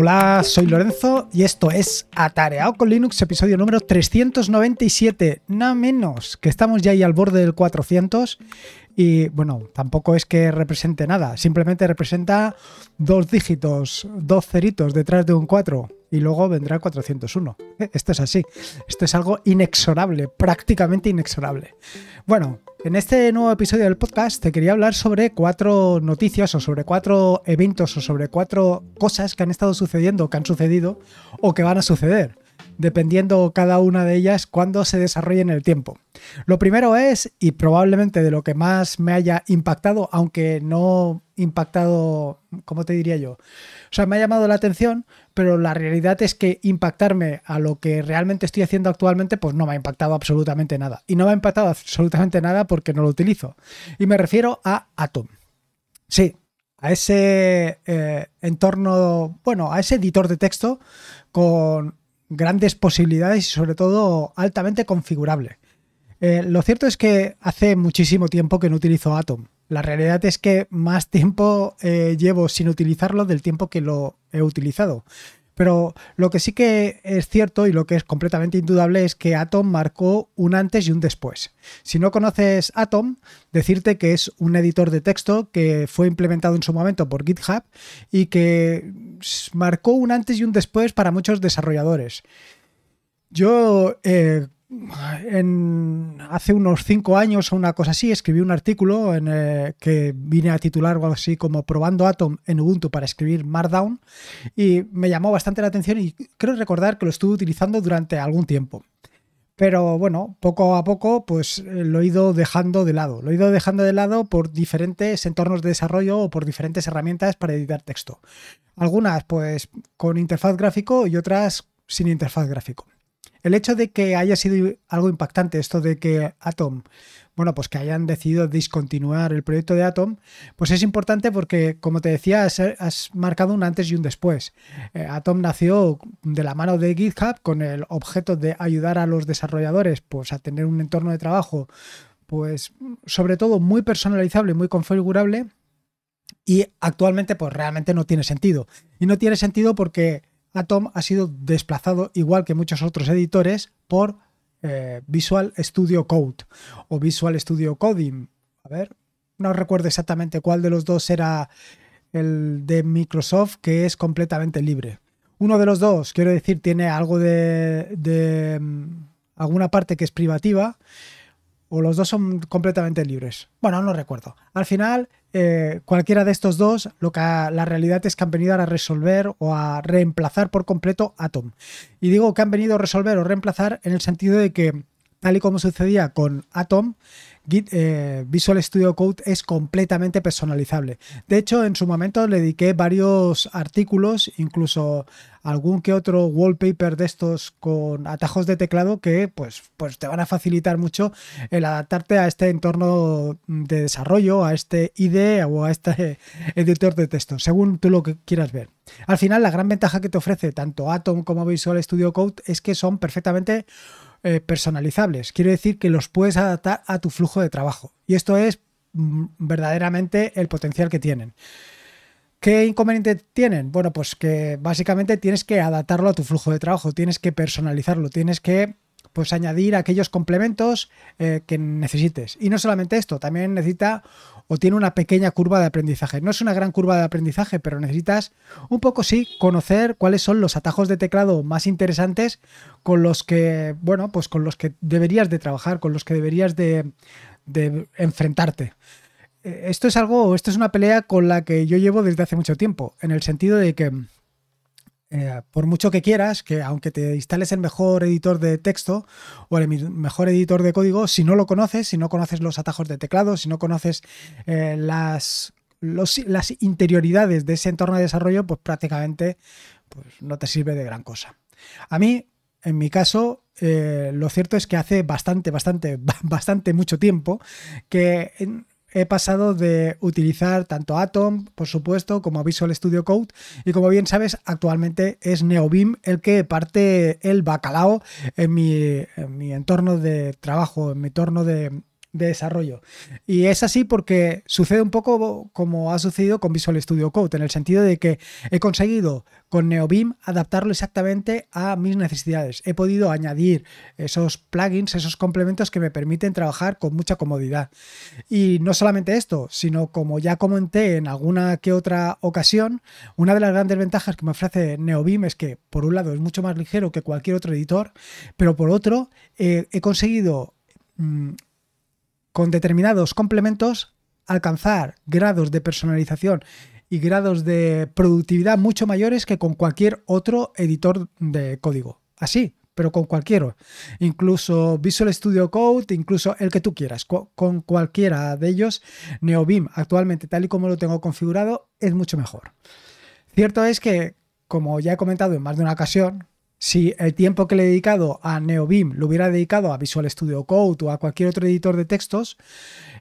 Hola, soy Lorenzo y esto es Atareado con Linux, episodio número 397, nada menos, que estamos ya ahí al borde del 400 y bueno, tampoco es que represente nada, simplemente representa dos dígitos, dos ceritos detrás de un 4 y luego vendrá el 401. Eh, esto es así, esto es algo inexorable, prácticamente inexorable. Bueno, en este nuevo episodio del podcast te quería hablar sobre cuatro noticias o sobre cuatro eventos o sobre cuatro cosas que han estado sucediendo, que han sucedido o que van a suceder dependiendo cada una de ellas cuando se desarrolle en el tiempo. Lo primero es, y probablemente de lo que más me haya impactado, aunque no impactado, ¿cómo te diría yo? O sea, me ha llamado la atención, pero la realidad es que impactarme a lo que realmente estoy haciendo actualmente, pues no me ha impactado absolutamente nada. Y no me ha impactado absolutamente nada porque no lo utilizo. Y me refiero a Atom. Sí, a ese eh, entorno, bueno, a ese editor de texto con grandes posibilidades y sobre todo altamente configurable. Eh, lo cierto es que hace muchísimo tiempo que no utilizo Atom. La realidad es que más tiempo eh, llevo sin utilizarlo del tiempo que lo he utilizado. Pero lo que sí que es cierto y lo que es completamente indudable es que Atom marcó un antes y un después. Si no conoces Atom, decirte que es un editor de texto que fue implementado en su momento por GitHub y que marcó un antes y un después para muchos desarrolladores. Yo eh, hace unos cinco años o una cosa así, escribí un artículo en, eh, que vine a titular algo así como Probando Atom en Ubuntu para escribir Markdown y me llamó bastante la atención y creo recordar que lo estuve utilizando durante algún tiempo. Pero bueno, poco a poco pues eh, lo he ido dejando de lado. Lo he ido dejando de lado por diferentes entornos de desarrollo o por diferentes herramientas para editar texto. Algunas pues con interfaz gráfico y otras sin interfaz gráfico. El hecho de que haya sido algo impactante esto de que Atom, bueno, pues que hayan decidido discontinuar el proyecto de Atom, pues es importante porque, como te decía, has, marcado un antes y un después. Eh, Atom nació de la mano de GitHub con el objeto de ayudar a los desarrolladores pues, a tener un entorno de trabajo, pues sobre todo muy personalizable, muy configurable. Y actualmente, pues realmente no tiene sentido. Y no tiene sentido porque Atom ha sido desplazado, igual que muchos otros editores, por eh, Visual Studio Code o Visual Studio Coding. A ver, no recuerdo exactamente cuál de los dos era el de Microsoft, que es completamente libre. Uno de los dos, quiero decir, tiene algo de, de mm, alguna parte que es privativa o los dos son completamente libres. Bueno, no recuerdo. Al final, eh, cualquiera de estos dos, lo que la realidad es que han venido a resolver o a reemplazar por completo Atom. Y digo que han venido a resolver o reemplazar en el sentido de que, tal y como sucedía con Atom, eh, Visual Studio Code es completamente personalizable. De hecho, en su momento le dediqué varios artículos, incluso algún que otro wallpaper de estos con atajos de teclado que pues, pues te van a facilitar mucho el adaptarte a este entorno de desarrollo, a este IDE o a este editor de texto, según tú lo que quieras ver. Al final, la gran ventaja que te ofrece tanto Atom como Visual Studio Code es que son perfectamente eh, personalizables. Quiero decir que los puedes adaptar a tu flujo de trabajo. Y esto es mm, verdaderamente el potencial que tienen. ¿Qué inconveniente tienen? Bueno, pues que básicamente tienes que adaptarlo a tu flujo de trabajo, tienes que personalizarlo, tienes que pues añadir aquellos complementos eh, que necesites. Y no solamente esto, también necesita o tiene una pequeña curva de aprendizaje. No es una gran curva de aprendizaje, pero necesitas un poco sí conocer cuáles son los atajos de teclado más interesantes con los que, bueno, pues con los que deberías de trabajar, con los que deberías de, de enfrentarte. Eh, esto es algo, esto es una pelea con la que yo llevo desde hace mucho tiempo, en el sentido de que eh, por mucho que quieras, que aunque te instales el mejor editor de texto o el mejor editor de código, si no lo conoces, si no conoces los atajos de teclado, si no conoces eh, las, las interioridades de ese entorno de desarrollo, pues prácticamente pues, no te sirve de gran cosa. A mí, en mi caso, eh, lo cierto es que hace bastante, bastante, bastante mucho tiempo que he pasado de utilizar tanto Atom, por supuesto, como Visual Studio Code y como bien sabes, actualmente es NeoBeam el que parte el bacalao en mi, entorno de trabajo, en mi entorno de desarrollo. Y es así porque sucede un poco como ha sucedido con Visual Studio Code, en el sentido de que he conseguido con NeoBeam adaptarlo exactamente a mis necesidades. He podido añadir esos plugins, esos complementos que me permiten trabajar con mucha comodidad. Y no solamente esto, sino como ya comenté en alguna que otra ocasión, una de las grandes ventajas que me ofrece NeoBeam es que por un lado es mucho más ligero que cualquier otro editor, pero por otro eh, he conseguido mm, con determinados complementos alcanzar grados de personalización y grados de productividad mucho mayores que con cualquier otro editor de código. Así, pero con cualquiera. Incluso Visual Studio Code, incluso el que tú quieras. Con cualquiera de ellos, NeoBeam actualmente tal y como lo tengo configurado es mucho mejor. Cierto es que, como ya he comentado en más de una ocasión, si el tiempo que le he dedicado a NeoBeam lo hubiera dedicado a Visual Studio Code o a cualquier otro editor de textos,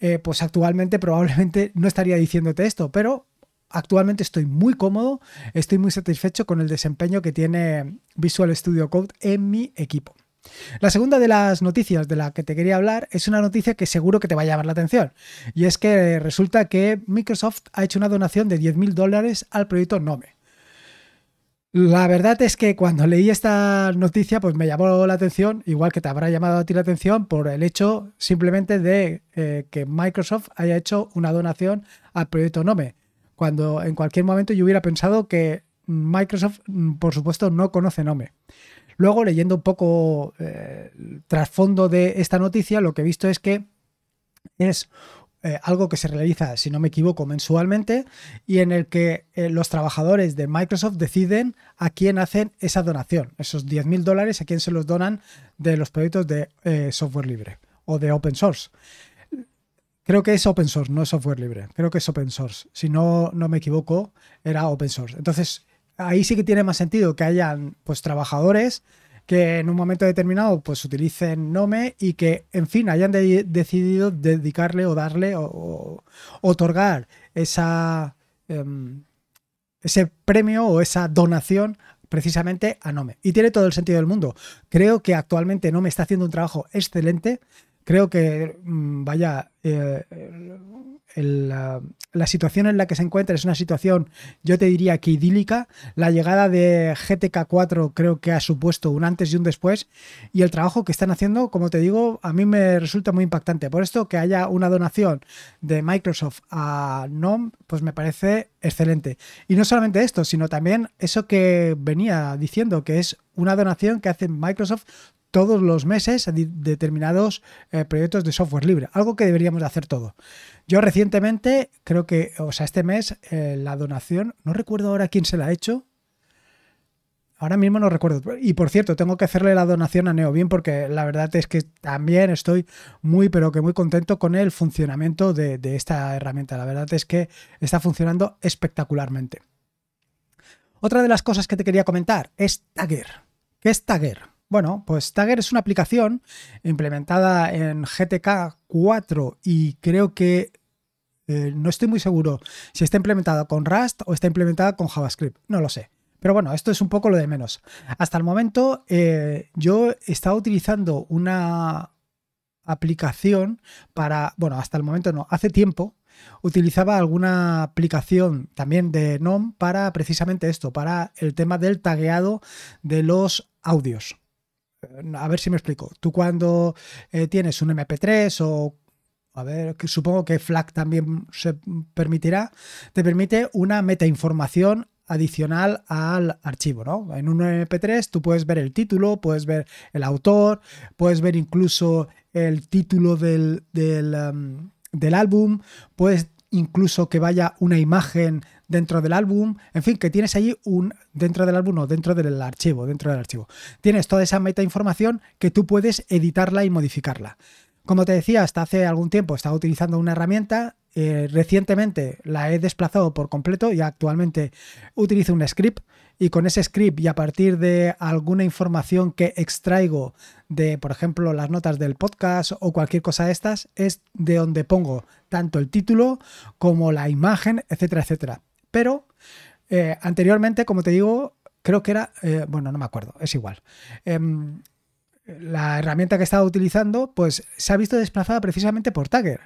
eh, pues actualmente probablemente no estaría diciéndote esto, pero actualmente estoy muy cómodo, estoy muy satisfecho con el desempeño que tiene Visual Studio Code en mi equipo. La segunda de las noticias de la que te quería hablar es una noticia que seguro que te va a llamar la atención. Y es que resulta que Microsoft ha hecho una donación de 10.000 dólares al proyecto Nome. La verdad es que cuando leí esta noticia, pues me llamó la atención, igual que te habrá llamado a ti la atención, por el hecho simplemente de eh, que Microsoft haya hecho una donación al proyecto Nome. Cuando en cualquier momento yo hubiera pensado que Microsoft, mm, por supuesto, no conoce Nome. Luego, leyendo un poco eh, el trasfondo de esta noticia, lo que he visto es que es eh, algo que se realiza, si no me equivoco, mensualmente y en el que eh, los trabajadores de Microsoft deciden a quién hacen esa donación, esos 10.000 dólares, a quién se los donan de los proyectos de eh, software libre o de open source. Creo que es open source, no es software libre. Creo que es open source. Si no, no me equivoco, era open source. Entonces, ahí sí que tiene más sentido que hayan pues trabajadores que en un momento determinado pues utilicen Nome y que, en fin, hayan decidido dedicarle o darle o, otorgar esa, em, ese premio o esa donación precisamente a Nome. Y tiene todo el sentido del mundo. Creo que actualmente Nome está haciendo un trabajo excelente. Creo que, mm, vaya, eh, la, situación en la que se encuentra es una situación, yo te diría que idílica. La llegada de GTK 4 creo que ha supuesto un antes y un después. Y el trabajo que están haciendo, como te digo, a mí me resulta muy impactante. Por esto, que haya una donación de Microsoft a NOM, pues me parece excelente. Y no solamente esto, sino también eso que venía diciendo, que es una donación que hace Microsoft todos los meses a determinados eh, proyectos de software libre, algo que deberíamos de hacer todo. Yo recientemente, creo que, o sea, este mes, eh, la donación, no recuerdo ahora quién se la ha hecho. Ahora mismo no recuerdo. Y por cierto, tengo que hacerle la donación a NeoBeam porque la verdad es que también estoy muy, pero que muy contento con el funcionamiento de, de esta herramienta. La verdad es que está funcionando espectacularmente. Otra de las cosas que te quería comentar es Tagger. ¿Qué es Tagger? Bueno, pues Tagger es una aplicación implementada en GTK 4 y creo que eh, no estoy muy seguro si está implementada con Rust o está implementada con JavaScript. No lo sé. Pero bueno, esto es un poco lo de menos. Hasta el momento eh, yo estaba utilizando una aplicación para, bueno, hasta el momento no, hace tiempo utilizaba alguna aplicación también de NOM para precisamente esto, para el tema del tagueado de los audios a ver si me explico. Tú cuando eh, tienes un MP3 o a ver, que supongo que FLAC también se permitirá, te permite una metainformación adicional al archivo, ¿no? En un MP3 tú puedes ver el título, puedes ver el autor, puedes ver incluso el título del, del, del álbum, puedes incluso que vaya una imagen dentro del álbum, en fin, que tienes allí un dentro del álbum o dentro del archivo, dentro del archivo. Tienes toda esa meta información que tú puedes editarla y modificarla. Como te decía, hasta hace algún tiempo estaba utilizando una herramienta, eh, recientemente la he desplazado por completo y actualmente utilizo un script y con ese script y a partir de alguna información que extraigo de, por ejemplo, las notas del podcast o cualquier cosa de estas, es de donde pongo tanto el título como la imagen, etcétera, etcétera. Pero eh, anteriormente, como te digo, creo que era, eh, bueno, no me acuerdo, es igual. Em, la herramienta que estaba utilizando, pues se ha visto desplazada precisamente por Tagger.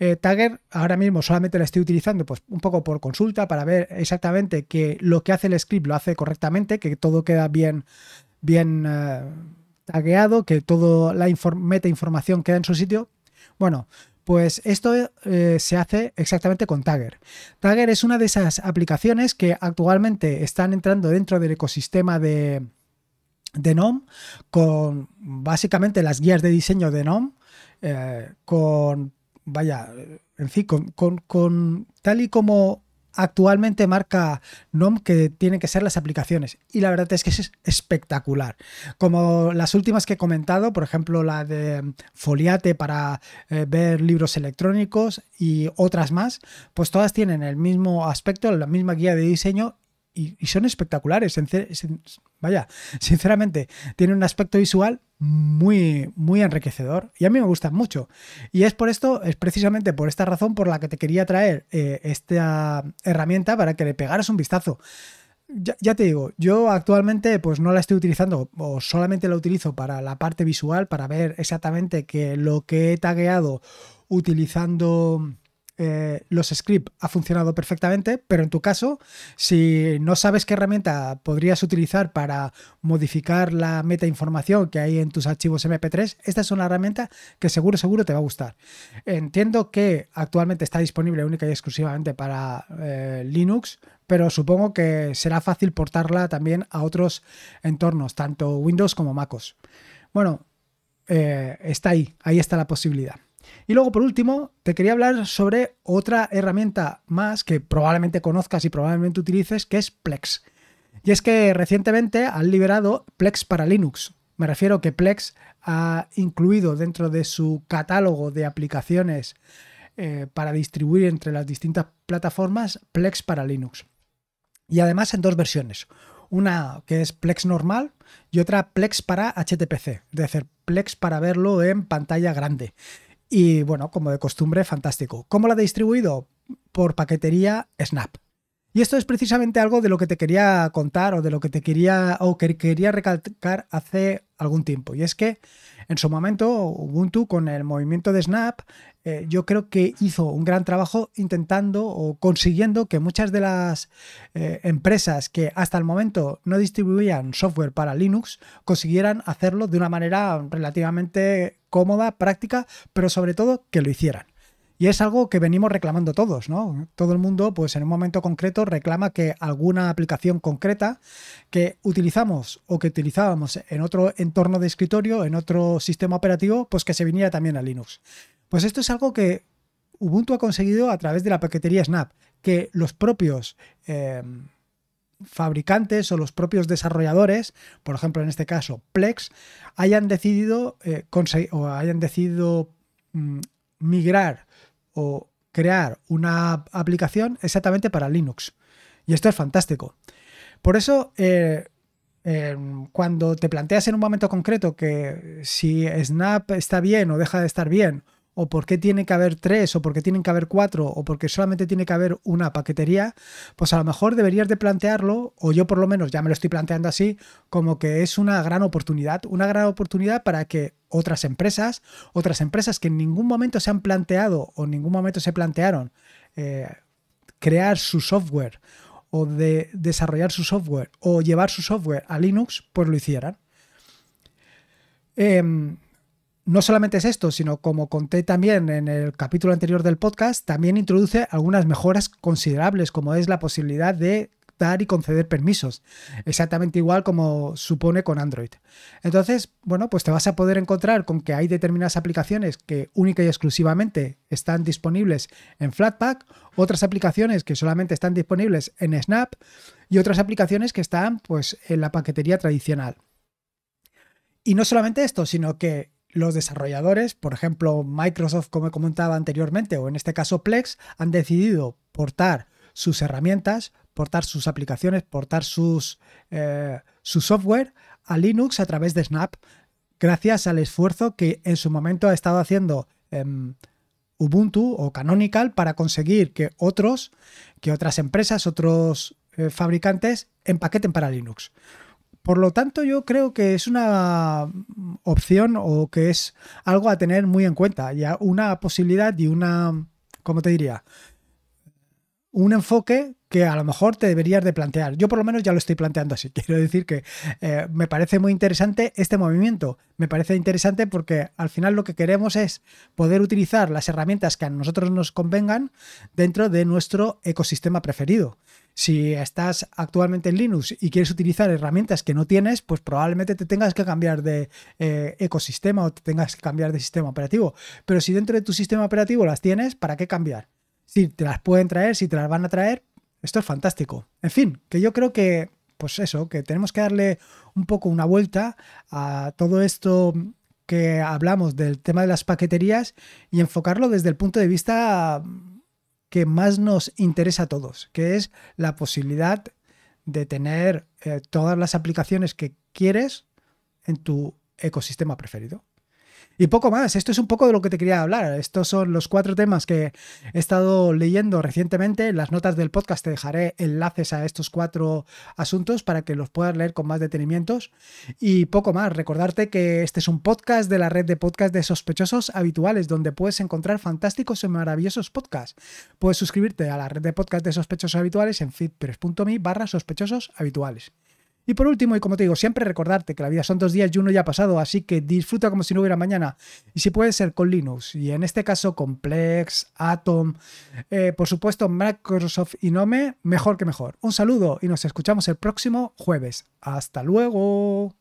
Eh, Tagger ahora mismo solamente la estoy utilizando pues un poco por consulta para ver exactamente que lo que hace el script lo hace correctamente, que todo queda bien, bien eh, tagueado, que toda la meta información queda en su sitio. Bueno, pues esto eh, se hace exactamente con Tagger. Tagger es una de esas aplicaciones que actualmente están entrando dentro del ecosistema de de NOM con básicamente las guías de diseño de NOM, eh, con, vaya, en fin, con, con, tal y como actualmente marca NOM que tienen que ser las aplicaciones. Y la verdad es que es espectacular. Como las últimas que he comentado, por ejemplo la de Foliate para eh, ver libros electrónicos y otras más, pues todas tienen el mismo aspecto, la misma guía de diseño y, son espectaculares. Vaya, sinceramente, tiene un aspecto visual muy, muy enriquecedor y a mí me gustan mucho. Y es por esto, es precisamente por esta razón por la que te quería traer eh, esta herramienta para que le pegaras un vistazo. Ya, te digo, yo actualmente pues no la estoy utilizando o solamente la utilizo para la parte visual, para ver exactamente que lo que he tagueado utilizando eh, los scripts ha funcionado perfectamente, pero en tu caso, si no sabes qué herramienta podrías utilizar para modificar la meta información que hay en tus archivos MP3, esta es una herramienta que seguro, seguro te va a gustar. Entiendo que actualmente está disponible única y exclusivamente para eh, Linux, pero supongo que será fácil portarla también a otros entornos, tanto Windows como MacOS. Bueno, eh, está ahí, ahí está la posibilidad. Y luego, por último, te quería hablar sobre otra herramienta más que probablemente conozcas y probablemente utilices, que es Plex. Y es que recientemente han liberado Plex para Linux. Me refiero que Plex ha incluido dentro de su catálogo de aplicaciones eh, para distribuir entre las distintas plataformas Plex para Linux. Y además en dos versiones. Una que es Plex normal y otra Plex para HTPC, es decir, Plex para verlo en pantalla grande. Y bueno, como de costumbre, fantástico. ¿Cómo lo ha distribuido? Por paquetería Snap. Y esto es precisamente algo de lo que te quería contar o de lo que te quería o que quería recalcar hace algún tiempo. Y es que en su momento Ubuntu con el movimiento de Snap eh, yo creo que hizo un gran trabajo intentando o consiguiendo que muchas de las eh, empresas que hasta el momento no distribuían software para Linux consiguieran hacerlo de una manera relativamente cómoda, práctica, pero sobre todo que lo hicieran. Y es algo que venimos reclamando todos, ¿no? Todo el mundo, pues en un momento concreto, reclama que alguna aplicación concreta que utilizamos o que utilizábamos en otro entorno de escritorio, en otro sistema operativo, pues que se viniera también a Linux. Pues esto es algo que Ubuntu ha conseguido a través de la paquetería Snap, que los propios eh, fabricantes o los propios desarrolladores, por ejemplo en este caso Plex, hayan decidido eh, o hayan decidido mm, migrar o crear una aplicación exactamente para Linux. Y esto es fantástico. Por eso, eh, cuando te planteas en un momento concreto que si Snap está bien o deja de estar bien, o por qué tiene que haber tres, o por qué tienen que haber cuatro, o porque solamente tiene que haber una paquetería, pues a lo mejor deberías de plantearlo, o yo por lo menos ya me lo estoy planteando así, como que es una gran oportunidad, una gran oportunidad para que otras empresas, otras empresas que en ningún momento se han planteado o en ningún momento se plantearon eh, crear su software o de desarrollar su software o llevar su software a Linux, pues lo hicieran. Em, no solamente es esto, sino como conté también en el capítulo anterior del podcast, también introduce algunas mejoras considerables, como es la posibilidad de dar y conceder permisos, exactamente igual como supone con Android. Entonces, bueno, pues te vas a poder encontrar con que hay determinadas aplicaciones que única y exclusivamente están disponibles en Flatpak, otras aplicaciones que solamente están disponibles en Snap y otras aplicaciones que están pues en la paquetería tradicional. Y no solamente esto, sino que los desarrolladores, por ejemplo Microsoft como comentaba anteriormente, o en este caso Plex, han decidido portar sus herramientas, portar sus aplicaciones, portar sus, eh, su software a Linux a través de Snap, gracias al esfuerzo que en su momento ha estado haciendo em, Ubuntu o Canonical para conseguir que otros, que otras empresas, otros eh, fabricantes empaqueten para Linux. Por lo tanto, yo creo que es una opción o que es algo a tener muy en cuenta, ya una posibilidad y una, ¿cómo te diría? Un enfoque que a lo mejor te deberías de plantear. Yo por lo menos ya lo estoy planteando así. Quiero decir que eh, me parece muy interesante este movimiento. Me parece interesante porque al final lo que queremos es poder utilizar las herramientas que a nosotros nos convengan dentro de nuestro ecosistema preferido. Si estás actualmente en Linux y quieres utilizar herramientas que no tienes, pues probablemente te tengas que cambiar de eh, ecosistema o te tengas que cambiar de sistema operativo. Pero si dentro de tu sistema operativo las tienes, ¿para qué cambiar? Si te las pueden traer, si te las van a traer, esto es fantástico. En fin, que yo creo que, pues eso, que tenemos que darle un poco una vuelta a todo esto que hablamos del tema de las paqueterías y enfocarlo desde el punto de vista que más nos interesa a todos, que es la posibilidad de tener eh, todas las aplicaciones que quieres en tu ecosistema preferido. Y poco más, esto es un poco de lo que te quería hablar. Estos son los cuatro temas que he estado leyendo recientemente. En las notas del podcast te dejaré enlaces a estos cuatro asuntos para que los puedas leer con más detenimientos. Y poco más, recordarte que este es un podcast de la red de podcast de sospechosos habituales, donde puedes encontrar fantásticos y maravillosos podcasts. Puedes suscribirte a la red de podcast de sospechosos habituales en feedpress.me barra sospechosos habituales. Y por último, y como te digo, siempre recordarte que la vida son dos días y uno ya ha pasado, así que disfruta como si no hubiera mañana. Y si puede ser con Linux, y en este caso con Plex, Atom, eh, por supuesto Microsoft y Nome, mejor que mejor. Un saludo y nos escuchamos el próximo jueves. Hasta luego.